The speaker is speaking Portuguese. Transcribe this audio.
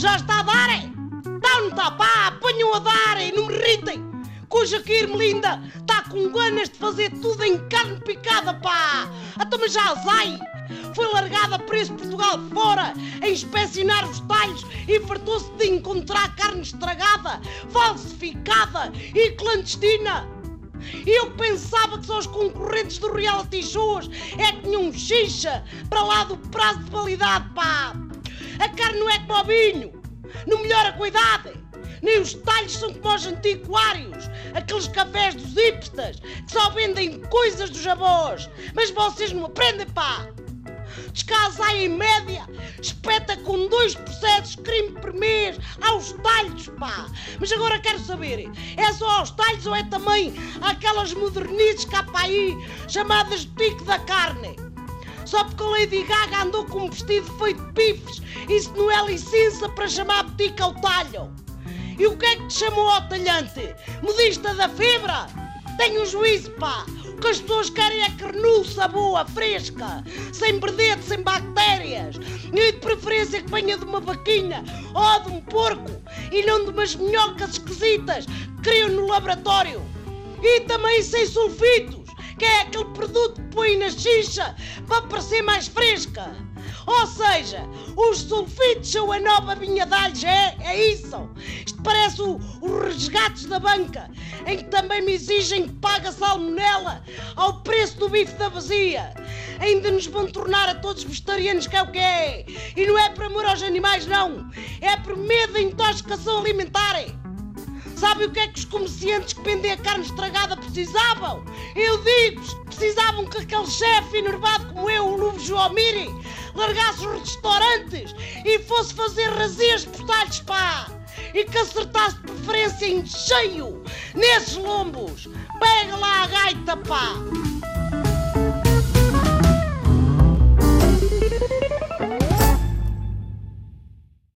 já está a darem. Dá-me tapá, apanham a darem, não me irritem. Cuja que Irmelinda está com ganas de fazer tudo em carne picada, pá. Até mas já sai. Foi largada para esse Portugal fora a inspecionar os talhos e fartou-se de encontrar carne estragada, falsificada e clandestina. Eu pensava que só os concorrentes do reality shows é que tinham xixa para lá do prazo de validade, pá! A carne não é como o vinho, não melhora a idade. Nem os talhos são como os antiquários, aqueles cafés dos hipsters que só vendem coisas dos avós. Mas vocês não aprendem, pá! Descasai em média, espeta com dois processos crime por mês aos talhos, pá! Mas agora quero saber, é só aos talhos ou é também aquelas modernices cá para aí, chamadas pico da carne? Só porque a Lady Gaga andou com um vestido feito de pifes, isso não é licença para chamar botica ao talho? E o que é que te chamou ao talhante? Modista da fibra? Tenha um juízo, pá! O que as pessoas querem é carnuça boa, fresca, sem verdete, sem bactérias. E de preferência que venha de uma vaquinha ou de um porco e não de umas minhocas esquisitas que criam no laboratório. E também sem sulfitos, que é aquele produto que põe na xixa para parecer mais fresca. Ou seja, os sulfitos são a nova vinha de alhos, é? É isso? Isto parece o- os resgates da banca, em que também me exigem que pague a salmonela ao preço do bife da vazia. Ainda nos vão tornar a todos vegetarianos, que é o que é. E não é por amor aos animais, não. É por medo da intoxicação alimentar. Sabe o que é que os comerciantes que vendem a carne estragada precisavam? Eu digo-vos, precisavam que aquele chefe enervado como eu, o Luvo Joamiri, largasse os restaurantes e fosse fazer razias por pá! E que acertasse de preferência em cheio nesses lombos! Pega lá a gaita, pá!